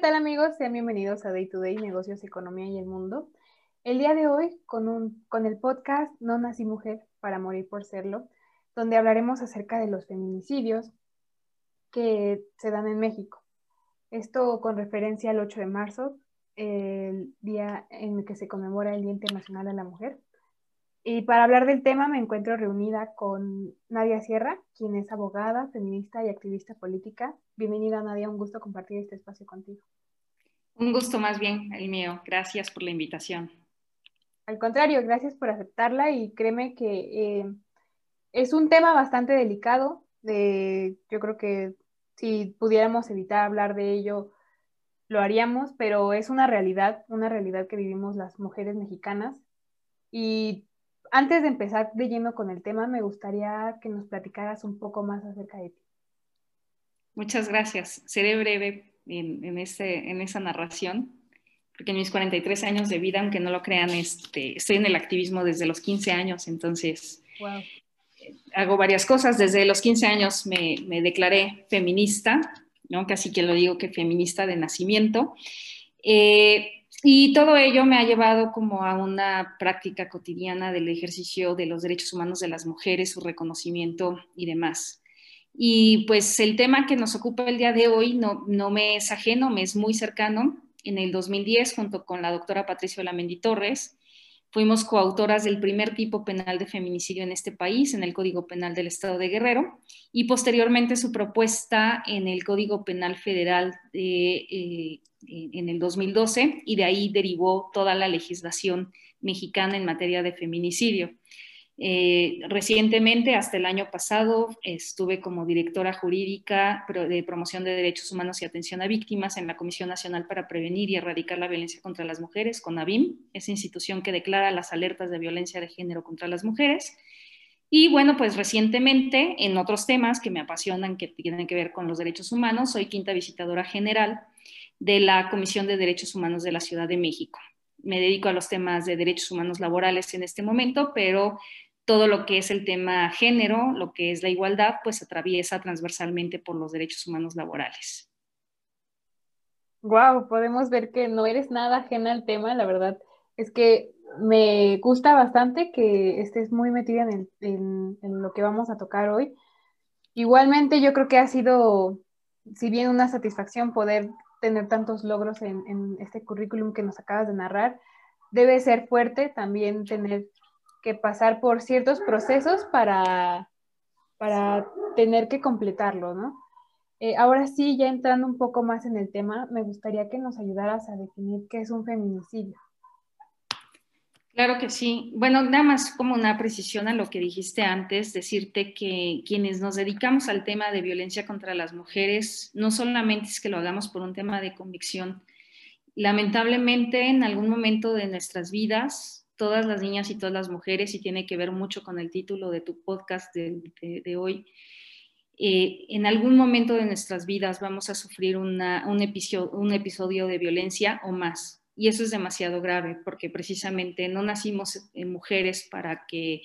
tal amigos? Sean bienvenidos a Day to Day, Negocios, Economía y el Mundo. El día de hoy con, un, con el podcast No Nací Mujer para Morir por Serlo, donde hablaremos acerca de los feminicidios que se dan en México. Esto con referencia al 8 de marzo, el día en el que se conmemora el Día Internacional de la Mujer. Y para hablar del tema me encuentro reunida con Nadia Sierra, quien es abogada, feminista y activista política. Bienvenida Nadia, un gusto compartir este espacio contigo. Un gusto más bien el mío. Gracias por la invitación. Al contrario, gracias por aceptarla y créeme que eh, es un tema bastante delicado. De, yo creo que si pudiéramos evitar hablar de ello, lo haríamos, pero es una realidad, una realidad que vivimos las mujeres mexicanas. Y antes de empezar de lleno con el tema, me gustaría que nos platicaras un poco más acerca de ti. Muchas gracias. Seré breve en, este, en esa narración, porque en mis 43 años de vida, aunque no lo crean, este, estoy en el activismo desde los 15 años, entonces hago varias cosas. Desde los 15 años me, me declaré feminista, ¿no? casi que lo digo que feminista de nacimiento. Eh, y todo ello me ha llevado como a una práctica cotidiana del ejercicio de los derechos humanos de las mujeres, su reconocimiento y demás. Y pues el tema que nos ocupa el día de hoy no, no me es ajeno, me es muy cercano. En el 2010, junto con la doctora Patricia Lamendi Torres, Fuimos coautoras del primer tipo penal de feminicidio en este país, en el Código Penal del Estado de Guerrero, y posteriormente su propuesta en el Código Penal Federal eh, en el 2012, y de ahí derivó toda la legislación mexicana en materia de feminicidio. Eh, recientemente, hasta el año pasado, estuve como directora jurídica de promoción de derechos humanos y atención a víctimas en la Comisión Nacional para Prevenir y Erradicar la Violencia contra las Mujeres, con ABIM, esa institución que declara las alertas de violencia de género contra las mujeres. Y bueno, pues recientemente, en otros temas que me apasionan, que tienen que ver con los derechos humanos, soy quinta visitadora general de la Comisión de Derechos Humanos de la Ciudad de México me dedico a los temas de derechos humanos laborales en este momento, pero todo lo que es el tema género, lo que es la igualdad, pues atraviesa transversalmente por los derechos humanos laborales. Wow, podemos ver que no eres nada ajena al tema, la verdad es que me gusta bastante que estés muy metida en, lo que vamos a tocar hoy. Igualmente yo creo que ha sido, si bien una satisfacción poder tener tantos logros en, en este currículum que nos acabas de narrar, debe ser fuerte también tener que pasar por ciertos procesos para, para tener que completarlo, ¿no? Eh, ahora sí, ya entrando un poco más en el tema, me gustaría que nos ayudaras a definir qué es un feminicidio. Claro que sí. Bueno, nada más como una precisión a lo que dijiste antes, decirte que quienes nos dedicamos al tema de violencia contra las mujeres, no solamente es que lo hagamos por un tema de convicción, lamentablemente en algún momento de nuestras vidas todas las niñas y todas las mujeres, y tiene que ver mucho con el título de tu podcast de, hoy. Eh, en algún momento de nuestras vidas vamos a sufrir un, episodio, de violencia o más. Y eso es demasiado grave porque precisamente no nacimos en mujeres para que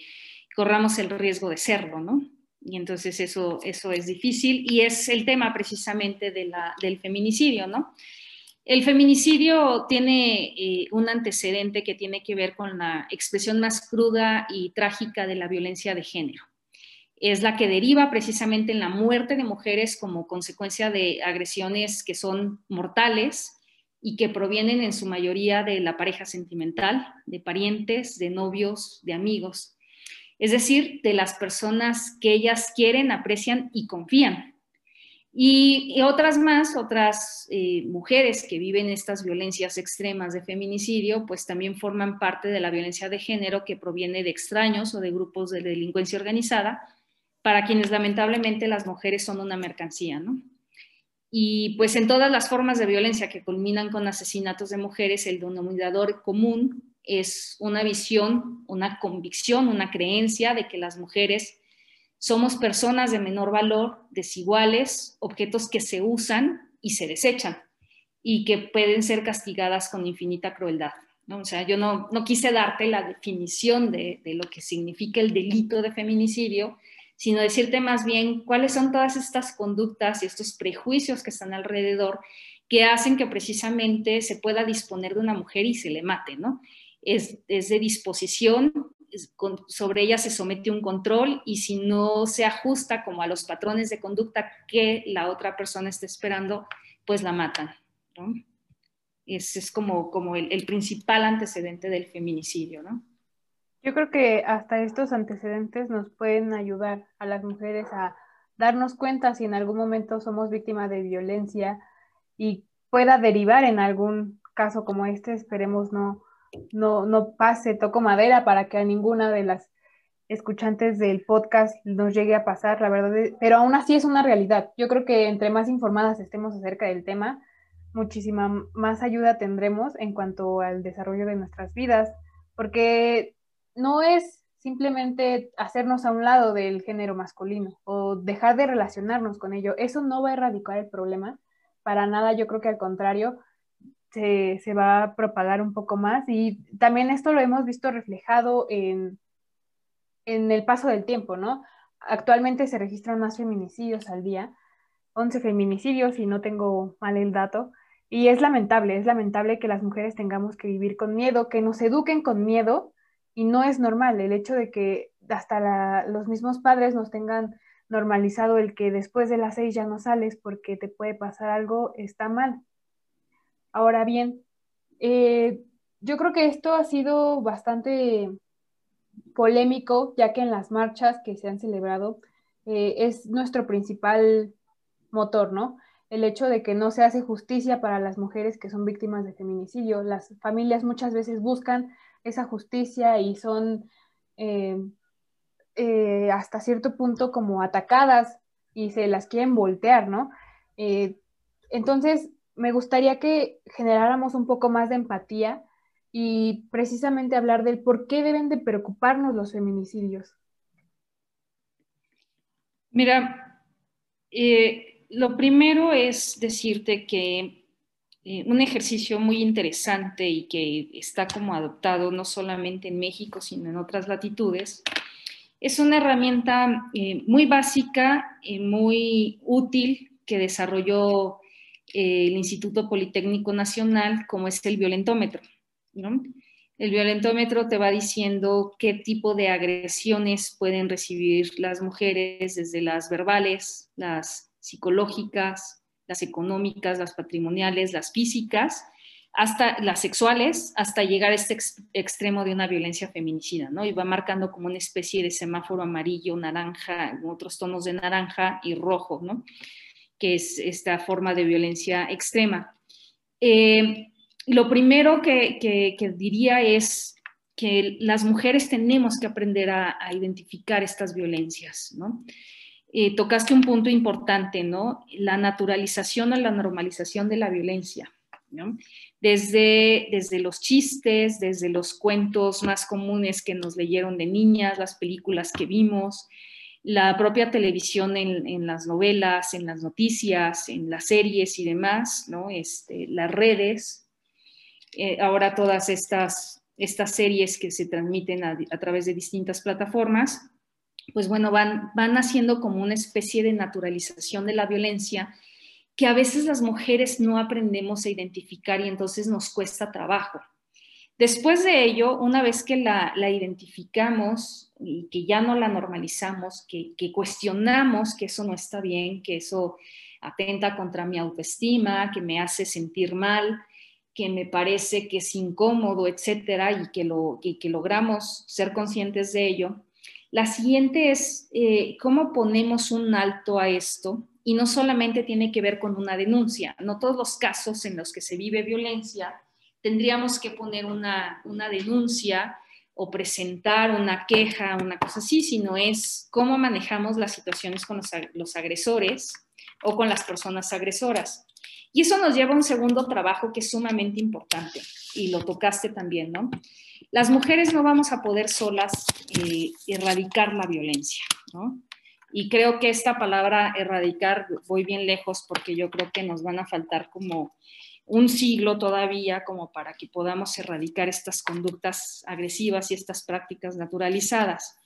corramos el riesgo de serlo, ¿no? Y entonces eso, eso es difícil y es el tema precisamente del feminicidio, ¿no? El feminicidio tiene eh, un antecedente que tiene que ver con la expresión más cruda y trágica de la violencia de género. Es la que deriva precisamente en la muerte de mujeres como consecuencia de agresiones que son mortales y que provienen en su mayoría de la pareja sentimental, de parientes, de novios, de amigos. Es decir, de las personas que ellas quieren, aprecian y confían y, otras más, otras eh, mujeres que viven estas violencias extremas de feminicidio, pues también forman parte de la violencia de género que proviene de extraños o de grupos de delincuencia organizada, para quienes lamentablemente las mujeres son una mercancía, ¿no? Y pues en todas las formas de violencia que culminan con asesinatos de mujeres, el denominador común es una visión, una convicción, una creencia de que las mujeres somos personas de menor valor, desiguales, objetos que se usan y se desechan y que pueden ser castigadas con infinita crueldad. ¿no? O sea, yo no, no quise darte la definición de, de, lo que significa el delito de feminicidio, sino decirte más bien cuáles son todas estas conductas y estos prejuicios que están alrededor que hacen que precisamente se pueda disponer de una mujer y se le mate, ¿no? Es, de disposición, sobre ella se somete un control y si no se ajusta como a los patrones de conducta que la otra persona está esperando, pues la matan, ¿no? Ese es como, como el, principal antecedente del feminicidio, ¿no? Yo creo que hasta estos antecedentes nos pueden ayudar a las mujeres a darnos cuenta si en algún momento somos víctimas de violencia y pueda derivar en algún caso como este, esperemos no, no, no pase, toco madera para que a ninguna de las escuchantes del podcast nos llegue a pasar, la verdad, pero aún así es una realidad. Yo creo que entre más informadas estemos acerca del tema, muchísima más ayuda tendremos en cuanto al desarrollo de nuestras vidas, porque no es simplemente hacernos a un lado del género masculino o dejar de relacionarnos con ello. Eso no va a erradicar el problema. Para nada, yo creo que al contrario, se, va a propagar un poco más. Y también esto lo hemos visto reflejado en, en el paso del tiempo, ¿no? Actualmente se registran más feminicidios al día, 11 feminicidios, y no tengo mal el dato. Y es lamentable, es lamentable que las mujeres tengamos que vivir con miedo, que nos eduquen con miedo y no es normal el hecho de que hasta los mismos padres nos tengan normalizado el que después de las seis ya no sales porque te puede pasar algo, está mal. Ahora bien, eh, yo creo que esto ha sido bastante polémico, ya que en las marchas que se han celebrado eh, es nuestro principal motor, ¿no? El hecho de que no se hace justicia para las mujeres que son víctimas de feminicidio. Las familias muchas veces buscan esa justicia y son eh, hasta cierto punto como atacadas y se las quieren voltear, ¿no? Entonces, me gustaría que generáramos un poco más de empatía y precisamente hablar del por qué deben de preocuparnos los feminicidios. Mira, lo primero es decirte que eh, un ejercicio muy interesante y que está como adoptado no solamente en México, sino en otras latitudes. Es una herramienta eh, muy básica y muy útil que desarrolló eh, el Instituto Politécnico Nacional, como es el violentómetro. El violentómetro te va diciendo qué tipo de agresiones pueden recibir las mujeres, desde las verbales, las psicológicas, las económicas, las patrimoniales, las físicas, hasta las sexuales, hasta llegar a este extremo de una violencia feminicida, ¿no? Y va marcando como una especie de semáforo amarillo, naranja, otros tonos de naranja y rojo, ¿no? Que es esta forma de violencia extrema. Eh, lo primero que, diría es que las mujeres tenemos que aprender a, identificar estas violencias, ¿no? Eh, tocaste un punto importante, ¿no? La naturalización o la normalización de la violencia, ¿no? Desde, desde los chistes, desde los cuentos más comunes que nos leyeron de niñas, las películas que vimos, la propia televisión en, las novelas, en las noticias, en las series y demás, ¿no? Este, las redes, eh, ahora todas estas, estas series que se transmiten a, a través de distintas plataformas, pues bueno, van, van haciendo como una especie de naturalización de la violencia que a veces las mujeres no aprendemos a identificar y entonces nos cuesta trabajo. Después de ello, una vez que la, identificamos y que ya no la normalizamos, que, cuestionamos que eso no está bien, que eso atenta contra mi autoestima, que me hace sentir mal, que me parece que es incómodo, etcétera, y que, lo, que logramos ser conscientes de ello, la siguiente es eh, cómo ponemos un alto a esto y no solamente tiene que ver con una denuncia, no todos los casos en los que se vive violencia tendríamos que poner una, denuncia o presentar una queja, una cosa así, sino es cómo manejamos las situaciones con los, agresores o con las personas agresoras. Y eso nos lleva a un segundo trabajo que es sumamente importante y lo tocaste también, ¿no? Las mujeres no vamos a poder solas eh, erradicar la violencia, ¿no? Y creo que esta palabra erradicar voy bien lejos porque yo creo que nos van a faltar como un siglo todavía como para que podamos erradicar estas conductas agresivas y estas prácticas naturalizadas.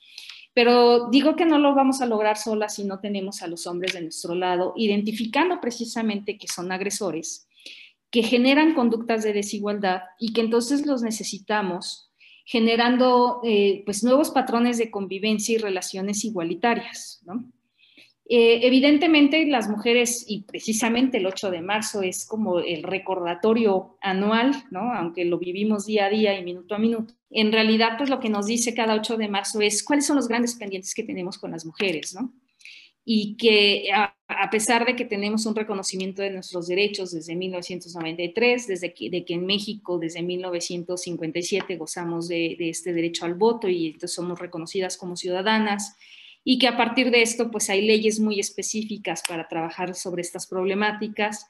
Pero digo que no lo vamos a lograr solas si no tenemos a los hombres de nuestro lado, identificando precisamente que son agresores que generan conductas de desigualdad y que entonces los necesitamos generando eh, pues nuevos patrones de convivencia y relaciones igualitarias. Eh, evidentemente las mujeres, y precisamente el 8 de marzo es como el recordatorio anual, ¿no? aunque lo vivimos día a día y minuto a minuto, en realidad pues lo que nos dice cada 8 de marzo es cuáles son los grandes pendientes que tenemos con las mujeres, ¿no? y que a, pesar de que tenemos un reconocimiento de nuestros derechos desde 1993, desde que, de que en México desde 1957 gozamos de, este derecho al voto y entonces somos reconocidas como ciudadanas, y que a partir de esto pues hay leyes muy específicas para trabajar sobre estas problemáticas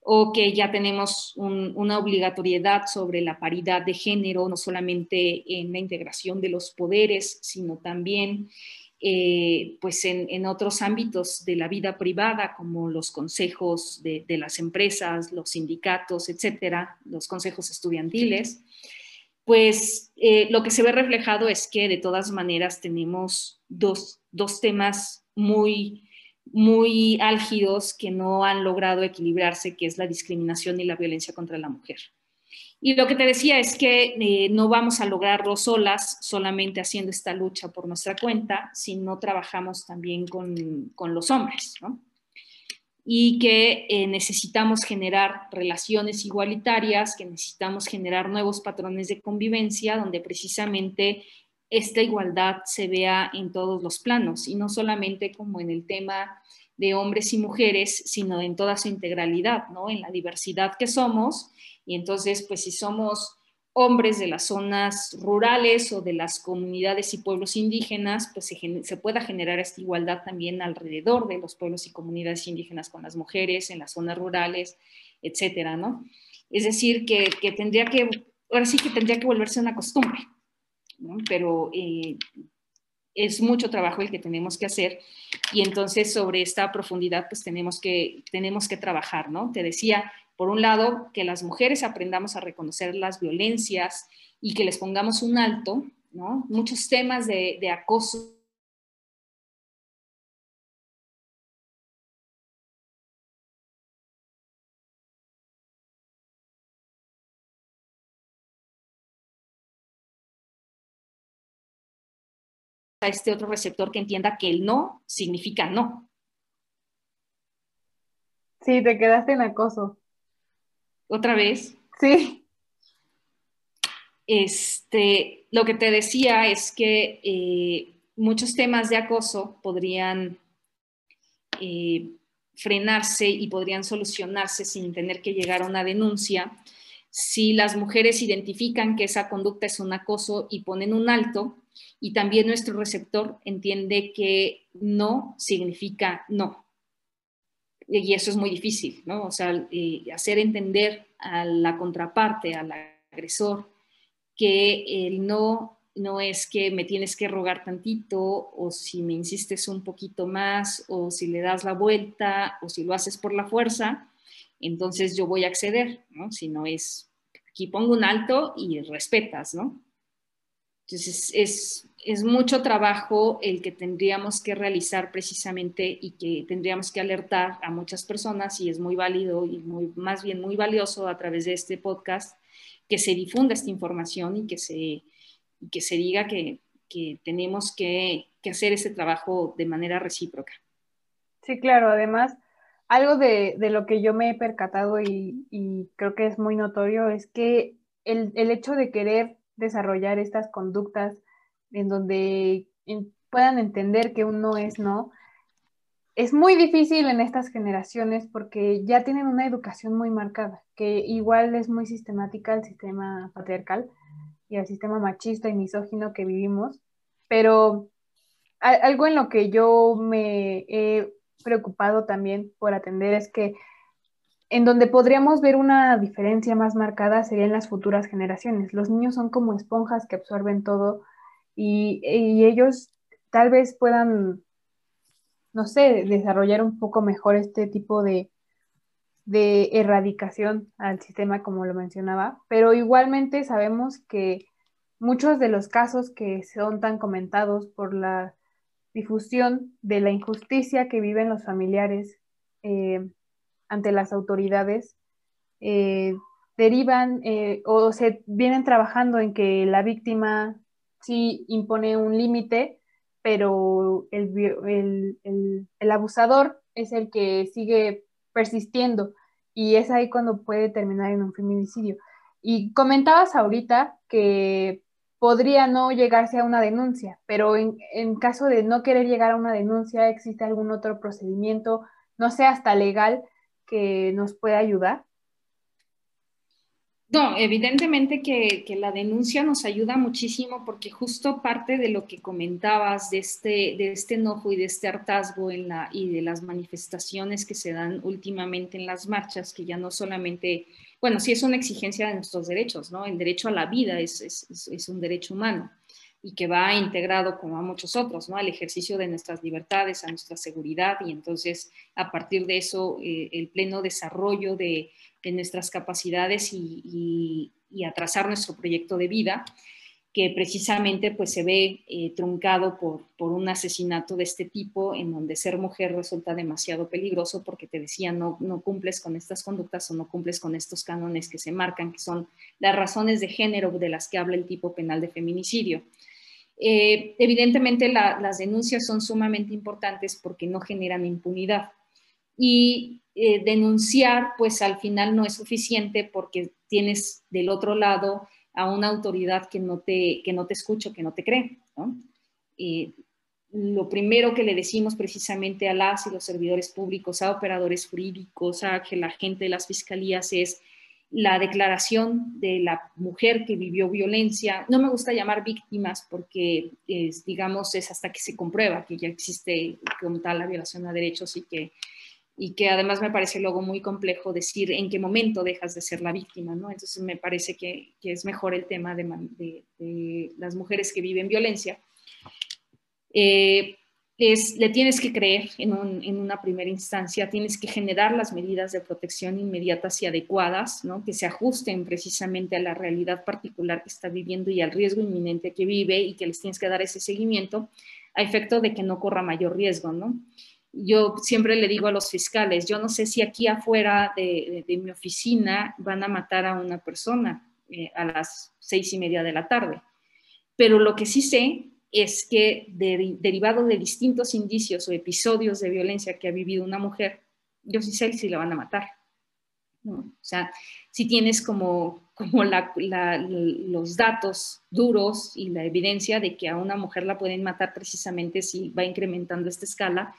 o que ya tenemos una obligatoriedad sobre la paridad de género, no solamente en la integración de los poderes, sino también eh, pues en, otros ámbitos de la vida privada, como los consejos de, las empresas, los sindicatos, etcétera, los consejos estudiantiles, pues eh, lo que se ve reflejado es que de todas maneras tenemos dos, dos temas muy, muy álgidos que no han logrado equilibrarse, que es la discriminación y la violencia contra la mujer. Y lo que te decía es que eh, no vamos a lograrlo solas, solamente haciendo esta lucha por nuestra cuenta, si no trabajamos también con, con los hombres. Y que eh, necesitamos generar relaciones igualitarias, que necesitamos generar nuevos patrones de convivencia, donde precisamente esta igualdad se vea en todos los planos, y no solamente como en el tema de hombres y mujeres, sino en toda su integralidad, ¿no? En la diversidad que somos y entonces, pues si somos hombres de las zonas rurales o de las comunidades y pueblos indígenas, pues se, pueda generar esta igualdad también alrededor de los pueblos y comunidades indígenas con las mujeres en las zonas rurales, etcétera, ¿no? Es decir, que, tendría que, ahora sí que tendría que volverse una costumbre, Pero eh, es mucho trabajo el que tenemos que hacer y entonces sobre esta profundidad pues tenemos que, tenemos que trabajar, ¿no? Te decía, por un lado, que las mujeres aprendamos a reconocer las violencias y que les pongamos un alto, ¿no? Muchos temas de acoso a este otro receptor que entienda que el no significa no. Sí, te quedaste en acoso otra vez. Sí. Este, lo que te decía es que eh, muchos temas de acoso podrían eh, frenarse y podrían solucionarse sin tener que llegar a una denuncia si las mujeres identifican que esa conducta es un acoso y ponen un alto y también nuestro receptor entiende que no significa no y eso es muy difícil, ¿no? O sea, eh, hacer entender a la contraparte, al agresor, que el no no es que me tienes que rogar tantito o si me insistes un poquito más o si le das la vuelta o si lo haces por la fuerza, entonces yo voy a acceder. Si no es, aquí pongo un alto y respetas, ¿no? Entonces es, mucho trabajo el que tendríamos que realizar precisamente y que tendríamos que alertar a muchas personas y es muy válido y más bien muy valioso a través de este podcast que se difunda esta información y que se, que se diga que, que tenemos que, hacer ese trabajo de manera recíproca. Sí, claro, además, algo de, de lo que yo me he percatado y, creo que es muy notorio es que el, el hecho de querer desarrollar estas conductas en donde puedan entender que un no es no. Es muy difícil en estas generaciones porque ya tienen una educación muy marcada, que igual es muy sistemática al sistema patriarcal y al sistema machista y misógino que vivimos, pero algo en lo que yo me he preocupado también por atender es que en donde podríamos ver una diferencia más marcada sería en las futuras generaciones. Los niños son como esponjas que absorben todo y, ellos tal vez puedan, no sé, desarrollar un poco mejor este tipo de, de erradicación al sistema, como lo mencionaba, pero igualmente sabemos que muchos de los casos que son tan comentados por la difusión de la injusticia que viven los familiares eh, ante las autoridades, eh, derivan eh, o se vienen trabajando en que la víctima sí impone un límite, pero el, el, abusador es el que sigue persistiendo y es ahí cuando puede terminar en un feminicidio. Y comentabas ahorita que podría no llegarse a una denuncia, pero en, caso de no querer llegar a una denuncia, ¿existe algún otro procedimiento, no sé, hasta legal, que nos pueda ayudar? No, evidentemente que, la denuncia nos ayuda muchísimo porque justo parte de lo que comentabas de este, este enojo y de este hartazgo y de las manifestaciones que se dan últimamente en las marchas, que ya no solamente, bueno, sí es una exigencia de nuestros derechos, ¿no? El derecho a la vida es, un derecho humano y que va integrado como a muchos otros, ¿no? Al ejercicio de nuestras libertades, a nuestra seguridad y entonces a partir de eso eh, el pleno desarrollo de nuestras capacidades y, atrasar nuestro proyecto de vida, que precisamente pues se ve eh, truncado por, por, un asesinato de este tipo, en donde ser mujer resulta demasiado peligroso porque te decía, no, no cumples con estas conductas o no cumples con estos cánones que se marcan, que son las razones de género de las que habla el tipo penal de feminicidio. Eh, evidentemente las denuncias son sumamente importantes porque no generan impunidad. Y eh, denunciar, pues al final no es suficiente porque tienes del otro lado a una autoridad que no te, que no te escucha, que no te cree. lo primero que le decimos precisamente a las y los servidores públicos, a operadores jurídicos, a la gente de las fiscalías es la declaración de la mujer que vivió violencia. No me gusta llamar víctimas porque, es, digamos, es hasta que se comprueba que ya existe como tal la violación a derechos y que y que además me parece luego muy complejo decir en qué momento dejas de ser la víctima, ¿no? Entonces me parece que, es mejor el tema de, las mujeres que viven violencia. Eh, es, le tienes que creer en, una primera instancia, tienes que generar las medidas de protección inmediatas y adecuadas, ¿no? que se ajusten precisamente a la realidad particular que está viviendo y al riesgo inminente que vive y que les tienes que dar ese seguimiento a efecto de que no corra mayor riesgo. ¿no? Yo siempre le digo a los fiscales, yo no sé si aquí afuera de, mi oficina van a matar a una persona eh, a las seis y media de la tarde, pero lo que sí sé es que derivado de distintos indicios o episodios de violencia que ha vivido una mujer, yo sí sé si la van a matar. O sea, si tienes como, como los datos duros y la evidencia de que a una mujer la pueden matar precisamente si va incrementando esta escala,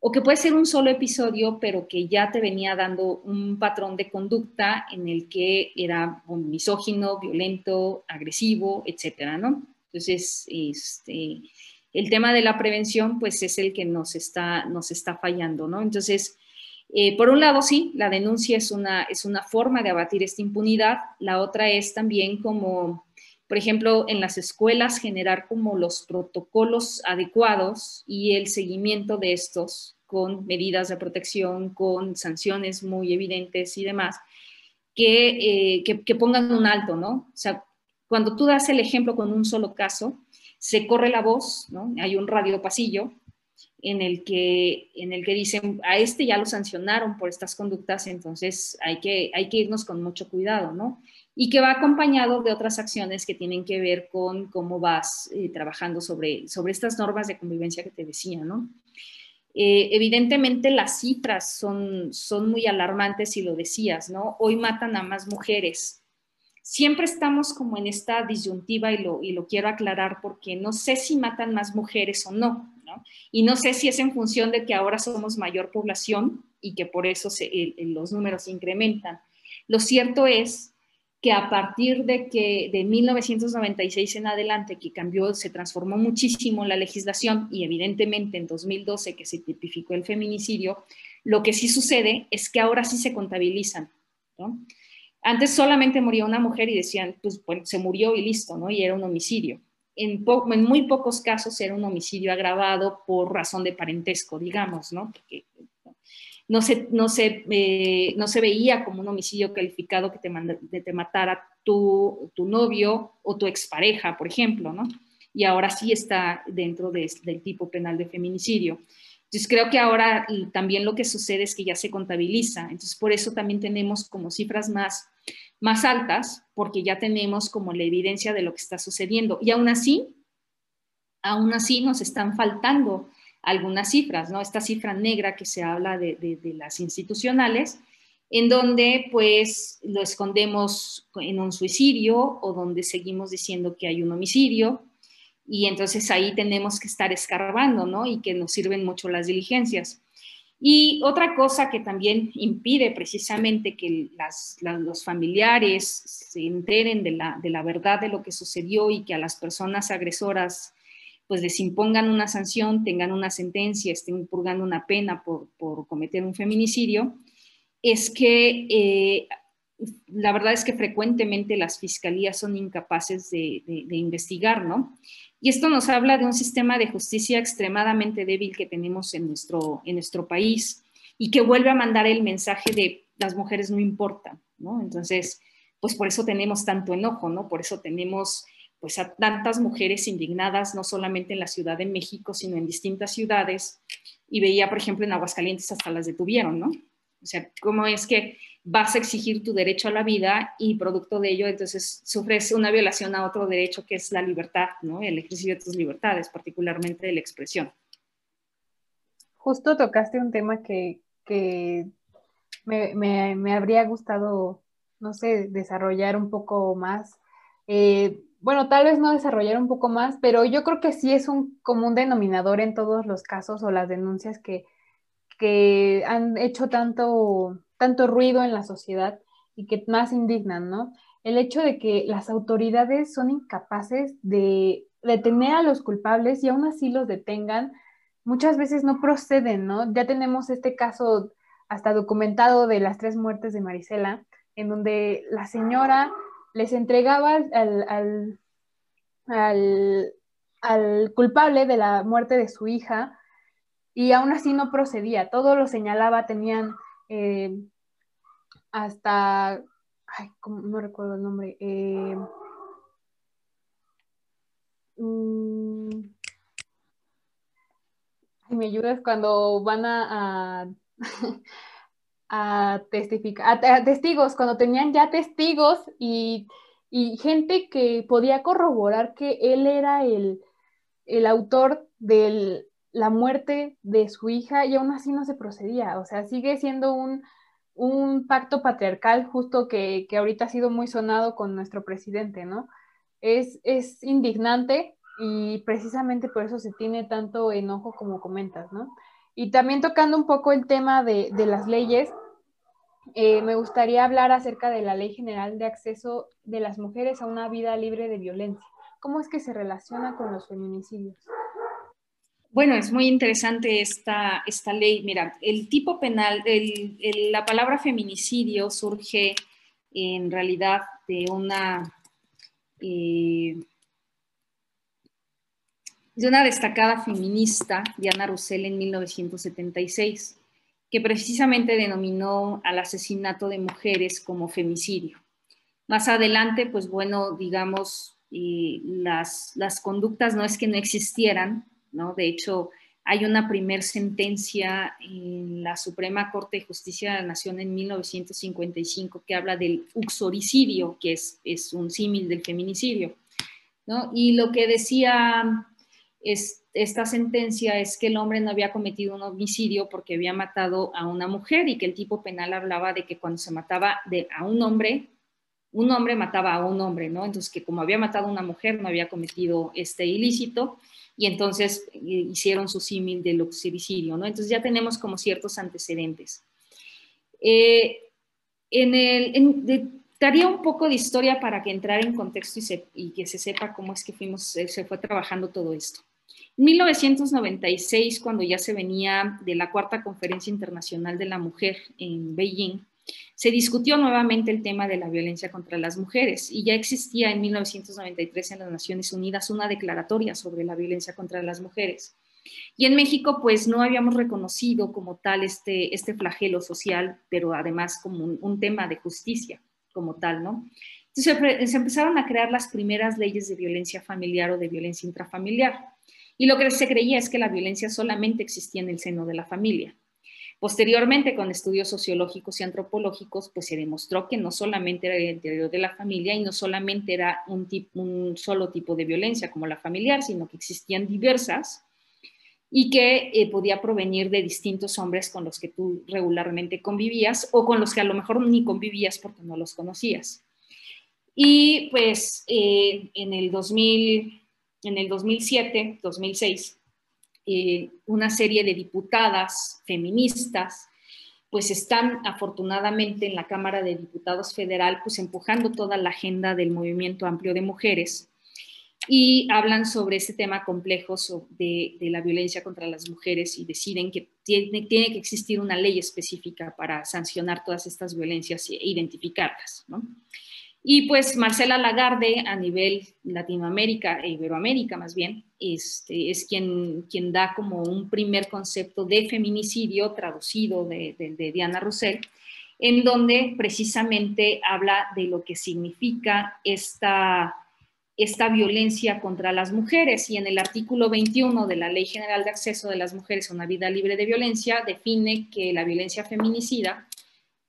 o que puede ser un solo episodio, pero que ya te venía dando un patrón de conducta en el que era misógino, violento, agresivo, etcétera, ¿no? Entonces, este, el tema de la prevención, pues es el que nos está, nos está fallando, ¿no? Entonces, eh, por un lado, sí, la denuncia es una, es una forma de abatir esta impunidad, la otra es también como por ejemplo, en las escuelas generar como los protocolos adecuados y el seguimiento de estos con medidas de protección, con sanciones muy evidentes y demás, que, eh, pongan un alto, ¿no? O sea, cuando tú das el ejemplo con un solo caso, se corre la voz, ¿no? Hay un radio pasillo en el que, en el que dicen, a este ya lo sancionaron por estas conductas, entonces hay que, hay que irnos con mucho cuidado, ¿no? Y que va acompañado de otras acciones que tienen que ver con cómo vas eh, trabajando sobre, sobre estas normas de convivencia que te decía, ¿no? Eh, evidentemente las cifras son, son muy alarmantes si lo decías, ¿no? Hoy matan a más mujeres. Siempre estamos como en esta disyuntiva y lo, y lo quiero aclarar porque no sé si matan más mujeres o no, ¿no? Y no sé si es en función de que ahora somos mayor población y que por eso los números incrementan. Lo cierto es que a partir de que de 1996 en adelante, que cambió, se transformó muchísimo la legislación y evidentemente en 2012 que se tipificó el feminicidio, lo que sí sucede es que ahora sí se contabilizan. Antes solamente moría una mujer y decían, pues se murió y listo, ¿no? Y era un homicidio. En, muy pocos casos era un homicidio agravado por razón de parentesco, digamos, ¿no? No se, no se, eh, no se veía como un homicidio calificado que te, te matara tu, tu, novio o tu expareja, por ejemplo, ¿no? Y ahora sí está dentro del tipo penal de feminicidio. Entonces creo que ahora también lo que sucede es que ya se contabiliza. Entonces por eso también tenemos como cifras más, más altas, porque ya tenemos como la evidencia de lo que está sucediendo. Y aún así, aún así nos están faltando algunas cifras, ¿no? Esta cifra negra que se habla de, de las institucionales, en donde pues lo escondemos en un suicidio o donde seguimos diciendo que hay un homicidio y entonces ahí tenemos que estar escarbando, ¿no? Y que nos sirven mucho las diligencias. Y otra cosa que también impide precisamente que los familiares se enteren de la, de la verdad de lo que sucedió y que a las personas agresoras pues les impongan una sanción, tengan una sentencia, estén purgando una pena por, por cometer un feminicidio, es que eh, la verdad es que frecuentemente las fiscalías son incapaces de, investigar, ¿no? Y esto nos habla de un sistema de justicia extremadamente débil que tenemos en nuestro, en nuestro país y que vuelve a mandar el mensaje de las mujeres no importan, ¿no? Entonces, pues por eso tenemos tanto enojo, ¿no? Por eso tenemos pues a tantas mujeres indignadas, no solamente en la Ciudad de México, sino en distintas ciudades. Y veía, por ejemplo, en Aguascalientes hasta las detuvieron, ¿no? O sea, ¿cómo es que vas a exigir tu derecho a la vida y producto de ello, entonces sufres una violación a otro derecho que es la libertad, ¿no? El ejercicio de tus libertades, particularmente de la expresión. Justo tocaste un tema que, me, habría gustado, no sé, desarrollar un poco más. Eh, bueno, tal vez no desarrollar un poco más, pero yo creo que sí es un común denominador en todos los casos o las denuncias que, que han hecho tanto, tanto ruido en la sociedad y que más indignan, ¿no? El hecho de que las autoridades son incapaces de detener a los culpables y aún así los detengan, muchas veces no proceden, ¿no? Ya tenemos este caso hasta documentado de las tres muertes de Marisela, en donde la señora les entregaba al, al, al culpable de la muerte de su hija y aún así no procedía, todo lo señalaba, tenían eh, hasta, ay, no recuerdo el nombre, eh, mm, me ayudas cuando van a, testificar, a, testigos, cuando tenían ya testigos y, gente que podía corroborar que él era el, el autor del, la muerte de su hija y aún así no se procedía. O sea, sigue siendo un, pacto patriarcal justo que, que, ahorita ha sido muy sonado con nuestro presidente, ¿no? Es, es indignante y precisamente por eso se tiene tanto enojo como comentas, ¿no? Y también tocando un poco el tema de, las leyes, eh, me gustaría hablar acerca de la Ley General de Acceso de las Mujeres a una vida libre de violencia. ¿Cómo es que se relaciona con los feminicidios? Bueno, es muy interesante esta, esta ley. Mira, el tipo penal, la palabra feminicidio surge en realidad de una, eh, de una destacada feminista, Diana Russell, en 1976, que precisamente denominó al asesinato de mujeres como femicidio. Más adelante, pues bueno, digamos, las, las conductas no es que no existieran, de hecho, hay una primer sentencia en la Suprema Corte de Justicia de la Nación en 1955 que habla del uxoricidio, que es, es un símil del feminicidio. Y lo que decía es, esta sentencia es que el hombre no había cometido un homicidio porque había matado a una mujer y que el tipo penal hablaba de que cuando se mataba a un hombre, un hombre mataba a un hombre, ¿no? Entonces que como había matado a una mujer no había cometido este ilícito y entonces eh, hicieron su símil del luxiricidio, ¿no? Entonces ya tenemos como ciertos antecedentes. Eh, en el, daría un poco de historia para que entrara en contexto y, que se sepa cómo es que fuimos, se fue trabajando todo esto. En 1996, cuando ya se venía de la cuarta conferencia internacional de la mujer en Beijing, se discutió nuevamente el tema de la violencia contra las mujeres y ya existía en 1993 en las Naciones Unidas una declaratoria sobre la violencia contra las mujeres. Y en México, pues no habíamos reconocido como tal este, este flagelo social, pero además como un, tema de justicia como tal, ¿no? Entonces se empezaron a crear las primeras leyes de violencia familiar o de violencia intrafamiliar. Y lo que se creía es que la violencia solamente existía en el seno de la familia. Posteriormente, con estudios sociológicos y antropológicos, pues se demostró que no solamente era el interior de la familia y no solamente era un, un solo tipo de violencia como la familiar, sino que existían diversas y que eh, podía provenir de distintos hombres con los que tú regularmente convivías o con los que a lo mejor ni convivías porque no los conocías. Y pues eh, en, el 2000, en el 2007, 2006, eh, una serie de diputadas feministas pues están afortunadamente en la Cámara de Diputados Federal pues empujando toda la agenda del movimiento amplio de mujeres y hablan sobre este tema complejo de, la violencia contra las mujeres y deciden que tiene, tiene, que existir una ley específica para sancionar todas estas violencias e identificarlas. Y pues Marcela Lagarde a nivel Latinoamérica e Iberoamérica más bien, este, es quien, quien da como un primer concepto de feminicidio traducido de, de Diana Roussel, en donde precisamente habla de lo que significa esta esta violencia contra las mujeres y en el artículo 21 de la Ley General de Acceso de las Mujeres a una Vida Libre de Violencia define que la violencia feminicida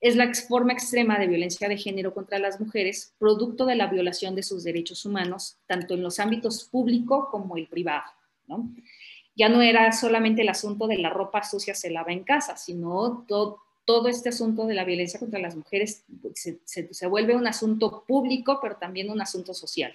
es la forma extrema de violencia de género contra las mujeres, producto de la violación de sus derechos humanos, tanto en los ámbitos público como el privado. Ya no era solamente el asunto de la ropa sucia se lava en casa, sino todo, este asunto de la violencia contra las mujeres se vuelve un asunto público, pero también un asunto social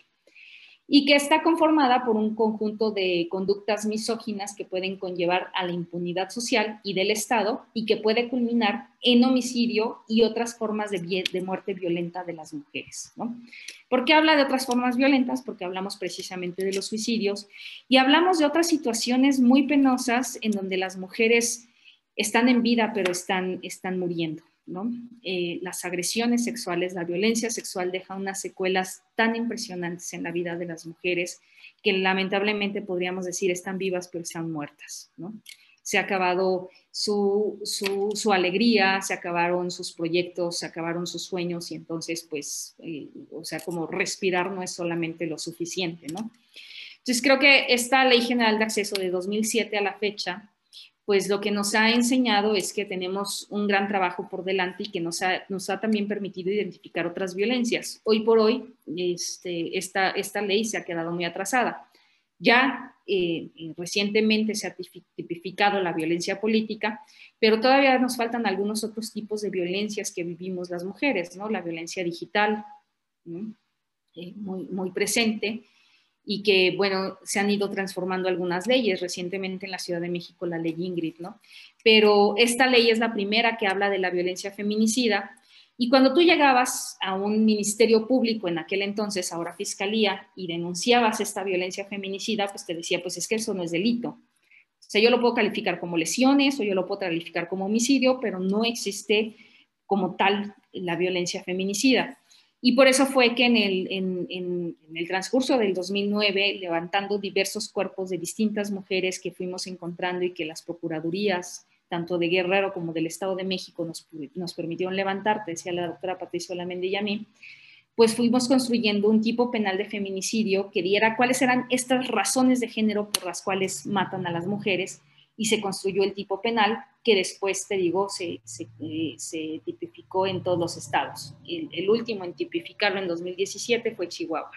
y que está conformada por un conjunto de conductas misóginas que pueden conllevar a la impunidad social y del Estado y que puede culminar en homicidio y otras formas de, muerte violenta de las mujeres. ¿no? ¿Por qué habla de otras formas violentas? Porque hablamos precisamente de los suicidios y hablamos de otras situaciones muy penosas en donde las mujeres están en vida pero están, están muriendo. Eh, las agresiones sexuales, la violencia sexual deja unas secuelas tan impresionantes en la vida de las mujeres que lamentablemente podríamos decir están vivas pero están muertas, Se ha acabado su, alegría, se acabaron sus proyectos, se acabaron sus sueños y entonces pues, eh, o sea, como respirar no es solamente lo suficiente, ¿no? Entonces creo que esta Ley General de Acceso de 2007 a la fecha pues lo que nos ha enseñado es que tenemos un gran trabajo por delante y que nos ha, nos ha también permitido identificar otras violencias. Hoy por hoy, este, esta, esta ley se ha quedado muy atrasada. Ya eh, recientemente se ha tipificado la violencia política, pero todavía nos faltan algunos otros tipos de violencias que vivimos las mujeres, ¿no? La violencia digital, eh, muy, muy presente, y que, bueno, se han ido transformando algunas leyes, recientemente en la Ciudad de México la ley Ingrid, ¿no? Pero esta ley es la primera que habla de la violencia feminicida y cuando tú llegabas a un ministerio público en aquel entonces, ahora fiscalía, y denunciabas esta violencia feminicida, pues te decía, pues es que eso no es delito. O sea, yo lo puedo calificar como lesiones o yo lo puedo calificar como homicidio, pero no existe como tal la violencia feminicida. Y por eso fue que en el, en, el, transcurso del 2009, levantando diversos cuerpos de distintas mujeres que fuimos encontrando y que las procuradurías, tanto de Guerrero como del Estado de México, nos, nos permitieron levantar, decía la doctora Patricia Lamendi y a mí, pues fuimos construyendo un tipo penal de feminicidio que diera cuáles eran estas razones de género por las cuales matan a las mujeres y se construyó el tipo penal que después, te digo, se, se, eh, tipificó en todos los estados. El, el, último en tipificarlo en 2017 fue Chihuahua.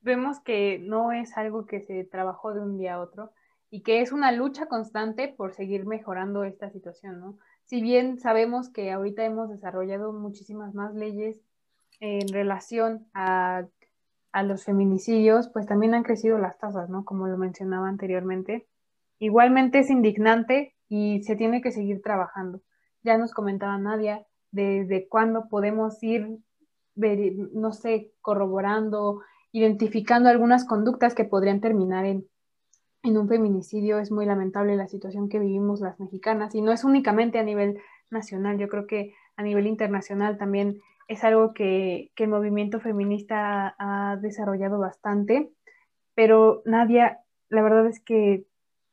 Vemos que no es algo que se trabajó de un día a otro y que es una lucha constante por seguir mejorando esta situación, ¿no? Si bien sabemos que ahorita hemos desarrollado muchísimas más leyes en relación a a los feminicidios, pues también han crecido las tasas, ¿no? Como lo mencionaba anteriormente. Igualmente es indignante y se tiene que seguir trabajando. Ya nos comentaba Nadia desde cuándo podemos ir, no sé, corroborando, identificando algunas conductas que podrían terminar en, en un feminicidio. Es muy lamentable la situación que vivimos las mexicanas y no es únicamente a nivel nacional, yo creo que a nivel internacional también es algo que, el movimiento feminista ha, desarrollado bastante, pero Nadia, la verdad es que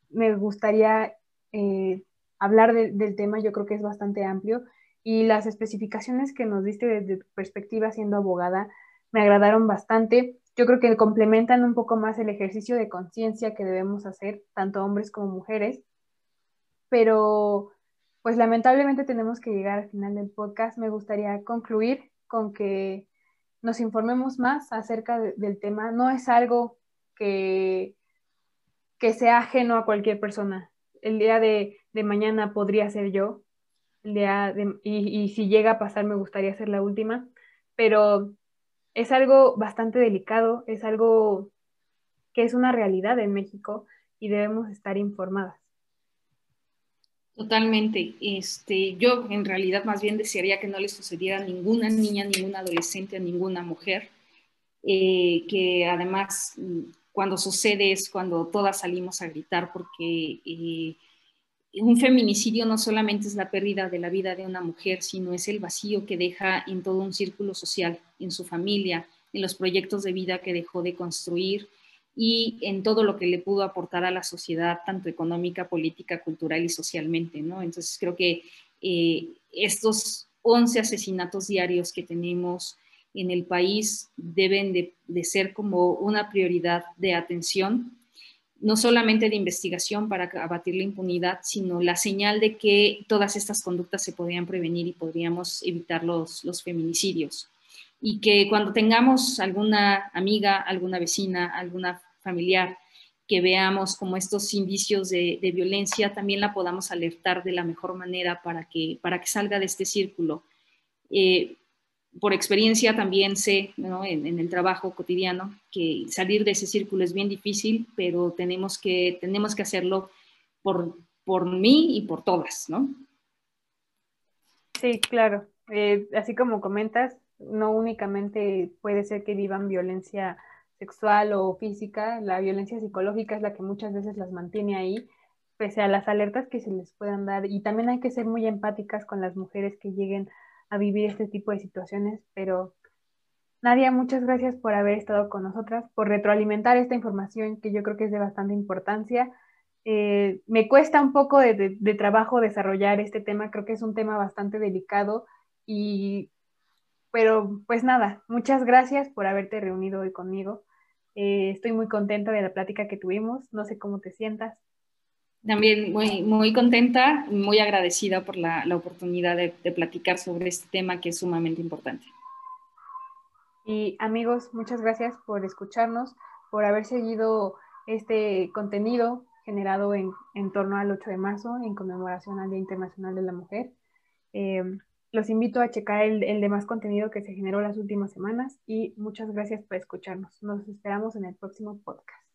me gustaría eh, hablar del tema, yo creo que es bastante amplio, y las especificaciones que nos diste desde tu perspectiva siendo abogada me agradaron bastante. yo creo que complementan un poco más el ejercicio de conciencia que debemos hacer, tanto hombres como mujeres. Pero, pues lamentablemente tenemos que llegar al final del podcast. Me gustaría concluir con que nos informemos más acerca del tema. No es algo que, que sea ajeno a cualquier persona. El día de, mañana podría ser yo, el día y, y si llega a pasar me gustaría ser la última, pero es algo bastante delicado, es algo que es una realidad en México y debemos estar informadas. Totalmente. Este, yo en realidad más bien desearía que no le sucediera a ninguna niña, ninguna adolescente, a ninguna mujer, eh, que además mm, cuando sucede es cuando todas salimos a gritar porque eh, un feminicidio no solamente es la pérdida de la vida de una mujer, sino es el vacío que deja en todo un círculo social, en su familia, en los proyectos de vida que dejó de construir, y en todo lo que le pudo aportar a la sociedad, tanto económica, política, cultural y socialmente, ¿no? Entonces creo que eh, estos 11 asesinatos diarios que tenemos en el país deben de, de ser como una prioridad de atención, no solamente de investigación para abatir la impunidad, sino la señal de que todas estas conductas se podrían prevenir y podríamos evitar los, los feminicidios. Y que cuando tengamos alguna amiga, alguna vecina, alguna familiar, que veamos como estos indicios de, violencia, también la podamos alertar de la mejor manera para que, para que salga de este círculo. Eh, por experiencia también sé en, el trabajo cotidiano que salir de ese círculo es bien difícil, pero tenemos que, tenemos que hacerlo por, por mí y por todas, ¿no? Sí, claro. Eh, así como comentas, no únicamente puede ser que vivan violencia sexual o física, la violencia psicológica es la que muchas veces las mantiene ahí, pese a las alertas que se les puedan dar. Y también hay que ser muy empáticas con las mujeres que lleguen a vivir este tipo de situaciones, pero Nadia, muchas gracias por haber estado con nosotras, por retroalimentar esta información que yo creo que es de bastante importancia. Eh, me cuesta un poco de, de, trabajo desarrollar este tema, creo que es un tema bastante delicado y pero pues nada, muchas gracias por haberte reunido hoy conmigo. Eh, estoy muy contenta de la plática que tuvimos. No sé cómo te sientas. También muy, muy contenta, muy agradecida por la, la oportunidad de, de platicar sobre este tema que es sumamente importante. Y amigos, muchas gracias por escucharnos, por haber seguido este contenido generado en, en torno al 8 de marzo en conmemoración al Día Internacional de la Mujer. Eh, los invito a checar el, el, demás contenido que se generó las últimas semanas y muchas gracias por escucharnos. Nos esperamos en el próximo podcast.